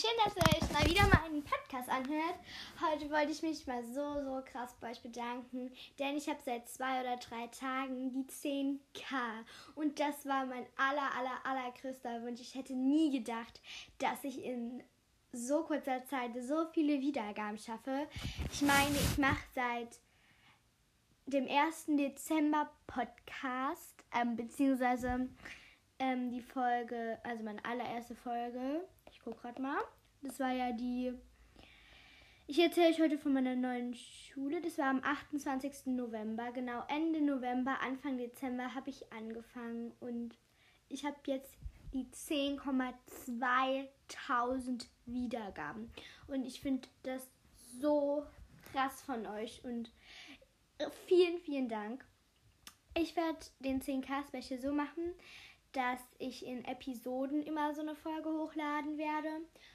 schön, dass ihr euch mal wieder meinen Podcast anhört. Heute wollte ich mich mal so, so krass bei euch bedanken, denn ich habe seit zwei oder drei Tagen die 10k und das war mein aller, aller, allergrößter Wunsch. Ich hätte nie gedacht, dass ich in so kurzer Zeit so viele Wiedergaben schaffe. Ich meine, ich mache seit dem 1. Dezember Podcast, ähm, beziehungsweise ähm, die Folge, also meine allererste Folge. Ich gucke gerade mal. Das war ja die. Ich erzähle euch heute von meiner neuen Schule. Das war am 28. November. Genau, Ende November, Anfang Dezember habe ich angefangen und ich habe jetzt die 10,2000 Wiedergaben. Und ich finde das so krass von euch und vielen, vielen Dank. Ich werde den 10k-Special so machen, dass ich in Episoden immer so eine Folge hochladen werde.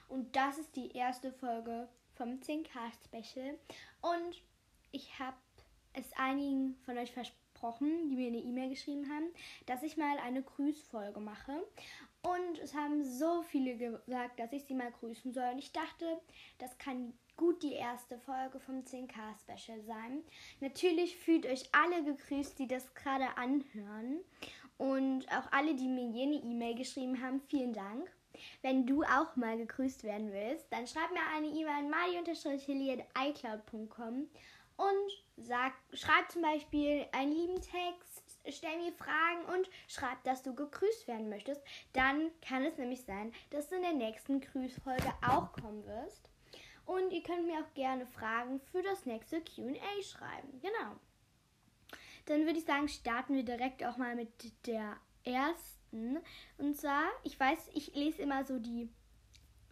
Und das ist die erste Folge vom 10k-Special. Und ich habe es einigen von euch versprochen, die mir eine E-Mail geschrieben haben, dass ich mal eine Grüßfolge mache. Und es haben so viele gesagt, dass ich sie mal grüßen soll. Und ich dachte, das kann gut die erste Folge vom 10k-Special sein. Natürlich fühlt euch alle gegrüßt, die das gerade anhören. Und auch alle, die mir jene E-Mail geschrieben haben, vielen Dank. Wenn du auch mal gegrüßt werden willst, dann schreib mir eine E-Mail an mali-hilly.icloud.com und sag, schreib zum Beispiel einen lieben Text, stell mir Fragen und schreib, dass du gegrüßt werden möchtest. Dann kann es nämlich sein, dass du in der nächsten Grüßfolge auch kommen wirst. Und ihr könnt mir auch gerne Fragen für das nächste QA schreiben. Genau. Dann würde ich sagen, starten wir direkt auch mal mit der ersten. Und zwar, ich weiß, ich lese immer so die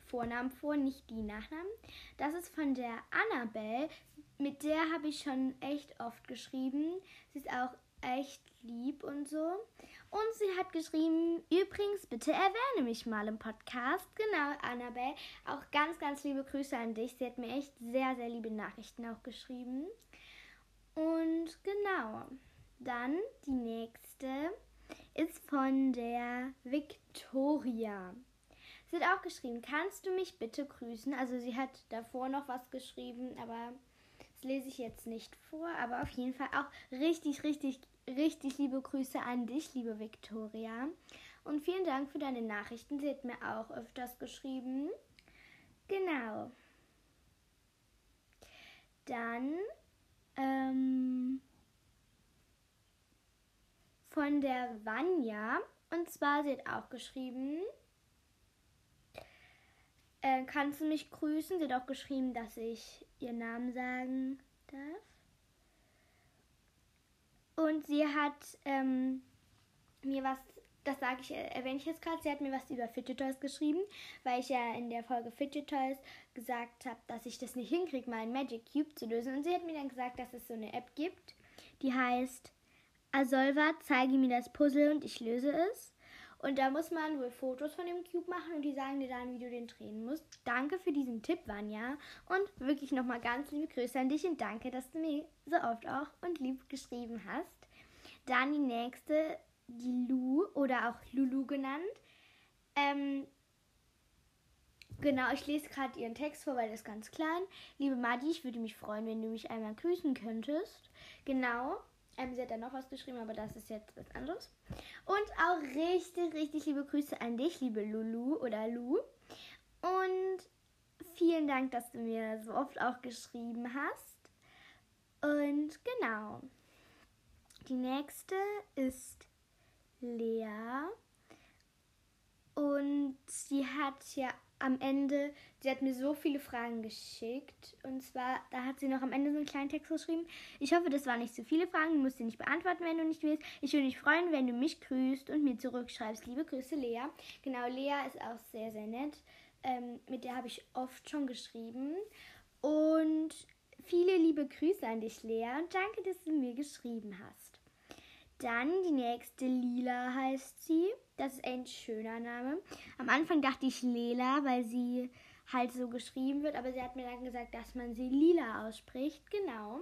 Vornamen vor, nicht die Nachnamen. Das ist von der Annabelle. Mit der habe ich schon echt oft geschrieben. Sie ist auch echt lieb und so. Und sie hat geschrieben, übrigens, bitte erwähne mich mal im Podcast. Genau, Annabelle. Auch ganz, ganz liebe Grüße an dich. Sie hat mir echt sehr, sehr liebe Nachrichten auch geschrieben. Und genau, dann die nächste ist von der Victoria. Sie hat auch geschrieben, kannst du mich bitte grüßen? Also sie hat davor noch was geschrieben, aber das lese ich jetzt nicht vor. Aber auf jeden Fall auch richtig, richtig, richtig liebe Grüße an dich, liebe Victoria. Und vielen Dank für deine Nachrichten. Sie hat mir auch öfters geschrieben. Genau. Dann ähm, von der Vanya. Und zwar, sie hat auch geschrieben, äh, kannst du mich grüßen? Sie hat auch geschrieben, dass ich ihren Namen sagen darf. Und sie hat ähm, mir was, das sage ich, erwähne ich jetzt gerade, sie hat mir was über Fidget Toys geschrieben, weil ich ja in der Folge Fidget Toys gesagt habe, dass ich das nicht hinkriege, mal einen Magic Cube zu lösen. Und sie hat mir dann gesagt, dass es so eine App gibt, die heißt Asolva, zeige mir das Puzzle und ich löse es. Und da muss man wohl Fotos von dem Cube machen und die sagen dir dann, wie du den drehen musst. Danke für diesen Tipp, Vanya. Und wirklich nochmal ganz liebe Grüße an dich und danke, dass du mir so oft auch und lieb geschrieben hast. Dann die nächste, die Lu oder auch Lulu genannt. Ähm, genau, ich lese gerade ihren Text vor, weil das ist ganz klein. Liebe Madi, ich würde mich freuen, wenn du mich einmal grüßen könntest. Genau, ähm, sie hat dann noch was geschrieben, aber das ist jetzt was anderes. Und auch richtig, richtig liebe Grüße an dich, liebe Lulu oder Lu. Und vielen Dank, dass du mir so oft auch geschrieben hast. Und genau. Die nächste ist Lea. Und sie hat ja am Ende, sie hat mir so viele Fragen geschickt. Und zwar, da hat sie noch am Ende so einen kleinen Text geschrieben. Ich hoffe, das waren nicht so viele Fragen. Du musst sie nicht beantworten, wenn du nicht willst. Ich würde mich freuen, wenn du mich grüßt und mir zurückschreibst. Liebe Grüße, Lea. Genau, Lea ist auch sehr, sehr nett. Ähm, mit der habe ich oft schon geschrieben. Und viele liebe Grüße an dich, Lea. Und danke, dass du mir geschrieben hast. Dann die nächste Lila heißt sie. Das ist ein schöner Name. Am Anfang dachte ich Lela, weil sie halt so geschrieben wird, aber sie hat mir dann gesagt, dass man sie Lila ausspricht. Genau.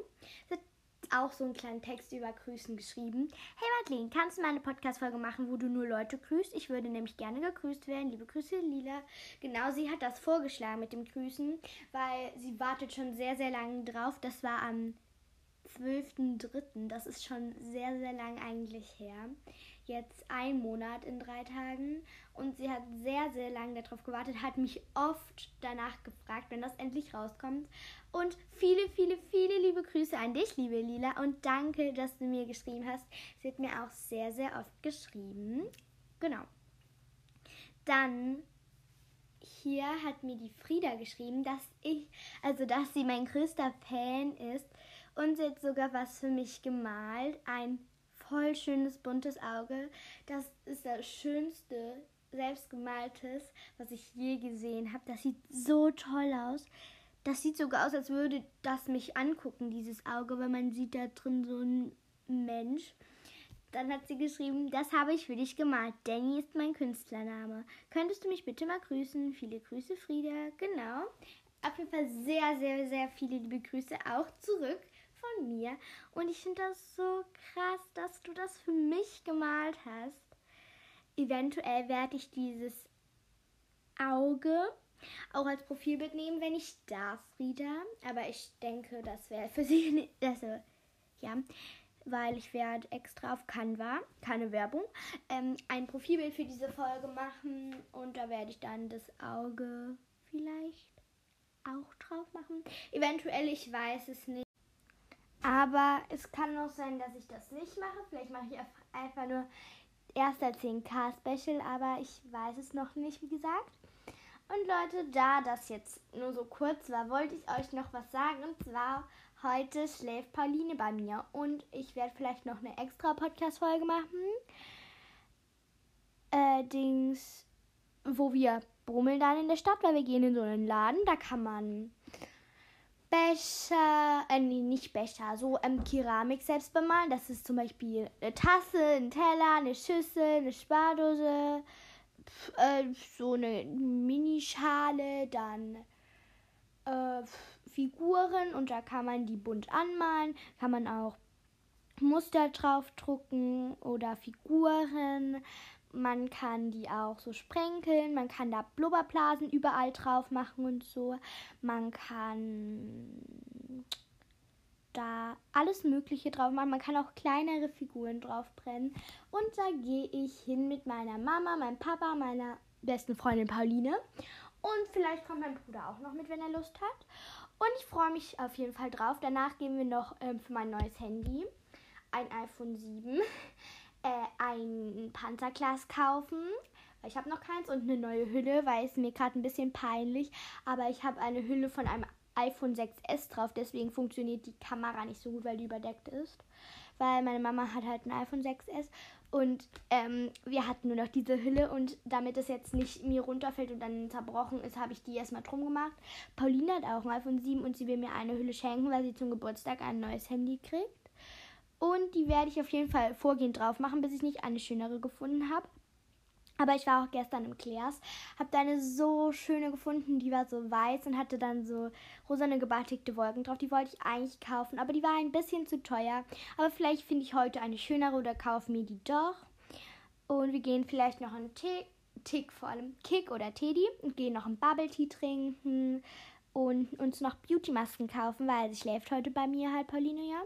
Sie hat auch so einen kleinen Text über Grüßen geschrieben. Hey Madeline, kannst du mal eine Podcast-Folge machen, wo du nur Leute grüßt? Ich würde nämlich gerne gegrüßt werden. Liebe Grüße, Lila. Genau, sie hat das vorgeschlagen mit dem Grüßen, weil sie wartet schon sehr, sehr lange drauf. Das war am 12.03. Das ist schon sehr, sehr lang eigentlich her jetzt ein Monat in drei Tagen und sie hat sehr, sehr lange darauf gewartet, hat mich oft danach gefragt, wenn das endlich rauskommt. Und viele, viele, viele liebe Grüße an dich, liebe Lila, und danke, dass du mir geschrieben hast. Sie hat mir auch sehr, sehr oft geschrieben. Genau. Dann hier hat mir die Frieda geschrieben, dass ich, also dass sie mein größter Fan ist und sie hat sogar was für mich gemalt, ein voll schönes buntes Auge. Das ist das schönste selbstgemaltes, was ich je gesehen habe. Das sieht so toll aus. Das sieht sogar aus, als würde das mich angucken, dieses Auge, weil man sieht da drin so einen Mensch. Dann hat sie geschrieben, das habe ich für dich gemalt. Danny ist mein Künstlername. Könntest du mich bitte mal grüßen? Viele Grüße, Frieda. Genau. Auf jeden Fall sehr, sehr, sehr viele liebe Grüße auch zurück von mir. Und ich finde das so krass, dass du das für mich gemalt hast. Eventuell werde ich dieses Auge auch als Profilbild nehmen, wenn ich darf, Frieda. Aber ich denke, das wäre für sie nicht. Also, ja. Weil ich werde extra auf Canva, keine Werbung, ähm, ein Profilbild für diese Folge machen. Und da werde ich dann das Auge vielleicht auch drauf machen. Eventuell, ich weiß es nicht. Aber es kann auch sein, dass ich das nicht mache. Vielleicht mache ich einfach nur erster 10k Special, aber ich weiß es noch nicht, wie gesagt. Und Leute, da das jetzt nur so kurz war, wollte ich euch noch was sagen. Und zwar, heute schläft Pauline bei mir. Und ich werde vielleicht noch eine extra Podcast-Folge machen. Äh, Dings, wo wir brummeln dann in der Stadt, weil wir gehen in so einen Laden. Da kann man Becher, äh, nee, nicht Becher, so ähm, Keramik selbst bemalen. Das ist zum Beispiel eine Tasse, ein Teller, eine Schüssel, eine Spardose, äh, so eine Minischale, dann äh, Figuren und da kann man die bunt anmalen, kann man auch Muster draufdrucken oder Figuren. Man kann die auch so sprenkeln, man kann da Blubberblasen überall drauf machen und so. Man kann da alles Mögliche drauf machen. Man kann auch kleinere Figuren drauf brennen. Und da gehe ich hin mit meiner Mama, meinem Papa, meiner besten Freundin Pauline. Und vielleicht kommt mein Bruder auch noch mit, wenn er Lust hat. Und ich freue mich auf jeden Fall drauf. Danach gehen wir noch ähm, für mein neues Handy ein iPhone 7 äh, ein Panzerglas kaufen. Ich habe noch keins und eine neue Hülle, weil es mir gerade ein bisschen peinlich. Aber ich habe eine Hülle von einem iPhone 6S drauf, deswegen funktioniert die Kamera nicht so gut, weil die überdeckt ist. Weil meine Mama hat halt ein iPhone 6S und ähm, wir hatten nur noch diese Hülle und damit es jetzt nicht mir runterfällt und dann zerbrochen ist, habe ich die erstmal drum gemacht. Pauline hat auch ein iPhone 7 und sie will mir eine Hülle schenken, weil sie zum Geburtstag ein neues Handy kriegt. Und die werde ich auf jeden Fall vorgehend drauf machen, bis ich nicht eine schönere gefunden habe. Aber ich war auch gestern im Claire's, habe da eine so schöne gefunden, die war so weiß und hatte dann so rosane gebatikte Wolken drauf. Die wollte ich eigentlich kaufen, aber die war ein bisschen zu teuer. Aber vielleicht finde ich heute eine schönere oder kaufe mir die doch. Und wir gehen vielleicht noch einen Tick, Tick vor allem Kick oder Teddy und gehen noch einen Bubble Tea trinken und uns noch Beauty-Masken kaufen, weil sie schläft heute bei mir halt, Pauline, ja.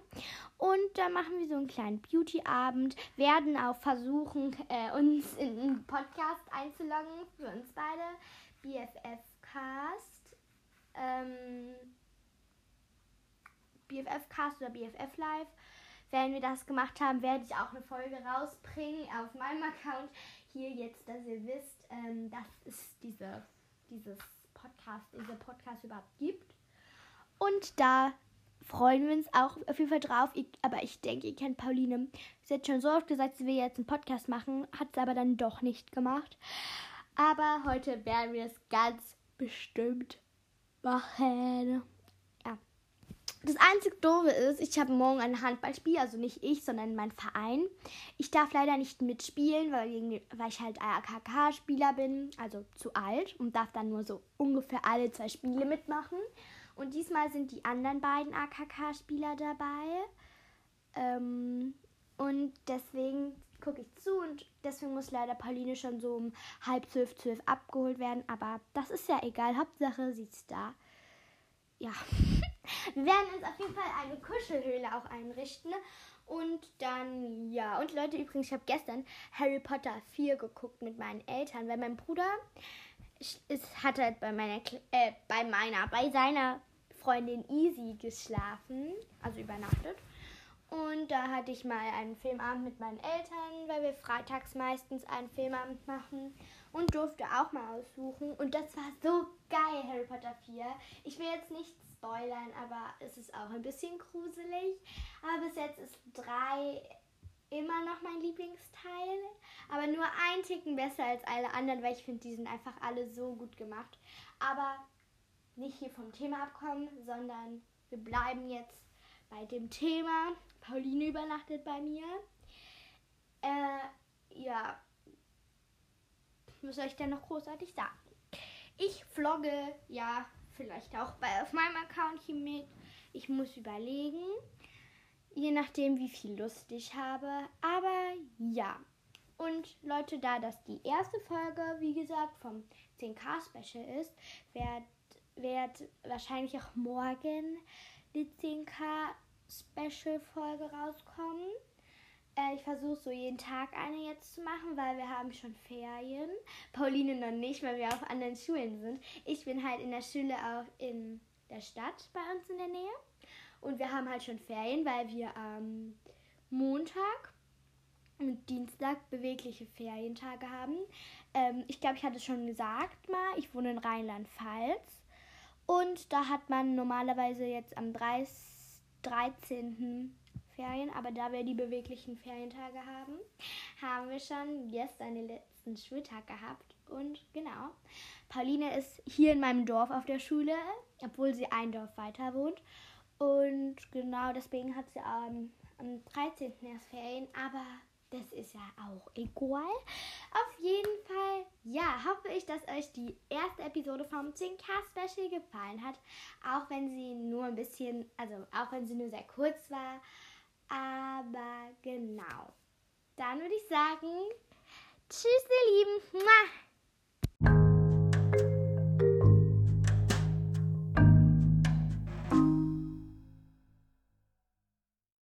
Und dann machen wir so einen kleinen Beauty-Abend, werden auch versuchen, äh, uns in einen Podcast einzuloggen für uns beide. BFF-Cast. Ähm, BFF-Cast oder BFF Live. Wenn wir das gemacht haben, werde ich auch eine Folge rausbringen auf meinem Account. Hier jetzt, dass ihr wisst, ähm, das ist diese, dieses Podcast, dieser Podcast überhaupt gibt. Und da freuen wir uns auch auf jeden Fall drauf. Ich, aber ich denke, ihr kennt Pauline. Sie hat schon so oft gesagt, sie will jetzt einen Podcast machen, hat es aber dann doch nicht gemacht. Aber heute werden wir es ganz bestimmt machen. Das einzige Doofe ist, ich habe morgen ein Handballspiel, also nicht ich, sondern mein Verein. Ich darf leider nicht mitspielen, weil, weil ich halt AKK-Spieler bin, also zu alt und darf dann nur so ungefähr alle zwei Spiele mitmachen. Und diesmal sind die anderen beiden AKK-Spieler dabei. Ähm, Und deswegen gucke ich zu und deswegen muss leider Pauline schon so um halb zwölf, zwölf abgeholt werden. Aber das ist ja egal. Hauptsache sie ist da. Ja. Wir werden uns auf jeden Fall eine Kuschelhöhle auch einrichten. Und dann, ja. Und Leute, übrigens, ich habe gestern Harry Potter 4 geguckt mit meinen Eltern, weil mein Bruder ist, hat halt bei meiner, äh, bei meiner, bei seiner Freundin Easy geschlafen, also übernachtet. Und da hatte ich mal einen Filmabend mit meinen Eltern, weil wir freitags meistens einen Filmabend machen und durfte auch mal aussuchen. Und das war so geil, Harry Potter 4. Ich will jetzt nicht spoilern, aber es ist auch ein bisschen gruselig. Aber bis jetzt ist 3 immer noch mein Lieblingsteil. Aber nur ein Ticken besser als alle anderen, weil ich finde, die sind einfach alle so gut gemacht. Aber nicht hier vom Thema abkommen, sondern wir bleiben jetzt bei dem Thema. Pauline übernachtet bei mir. Äh, ja. Was soll ich denn noch großartig sagen? Ich vlogge, ja, vielleicht auch bei, auf meinem Account hier mit. Ich muss überlegen, je nachdem, wie viel Lust ich habe. Aber ja. Und Leute, da das die erste Folge, wie gesagt, vom 10K-Special ist, wird, wird wahrscheinlich auch morgen die 10K-Special-Folge rauskommen. Äh, ich versuche so jeden Tag eine jetzt zu machen, weil wir haben schon Ferien. Pauline noch nicht, weil wir auf anderen Schulen sind. Ich bin halt in der Schule auch in der Stadt bei uns in der Nähe. Und wir haben halt schon Ferien, weil wir am Montag und Dienstag bewegliche Ferientage haben. Ähm, ich glaube, ich hatte schon gesagt mal, ich wohne in Rheinland-Pfalz. Und da hat man normalerweise jetzt am 30, 13. Ferien, aber da wir die beweglichen Ferientage haben, haben wir schon gestern den letzten Schultag gehabt. Und genau, Pauline ist hier in meinem Dorf auf der Schule, obwohl sie ein Dorf weiter wohnt. Und genau deswegen hat sie ähm, am 13. erst Ferien, aber das ist ja auch egal. Auf jeden Fall, ja, hoffe ich, dass euch die erste Episode vom 10K Special gefallen hat. Auch wenn sie nur ein bisschen, also auch wenn sie nur sehr kurz war. Aber genau. Dann würde ich sagen, tschüss, ihr Lieben.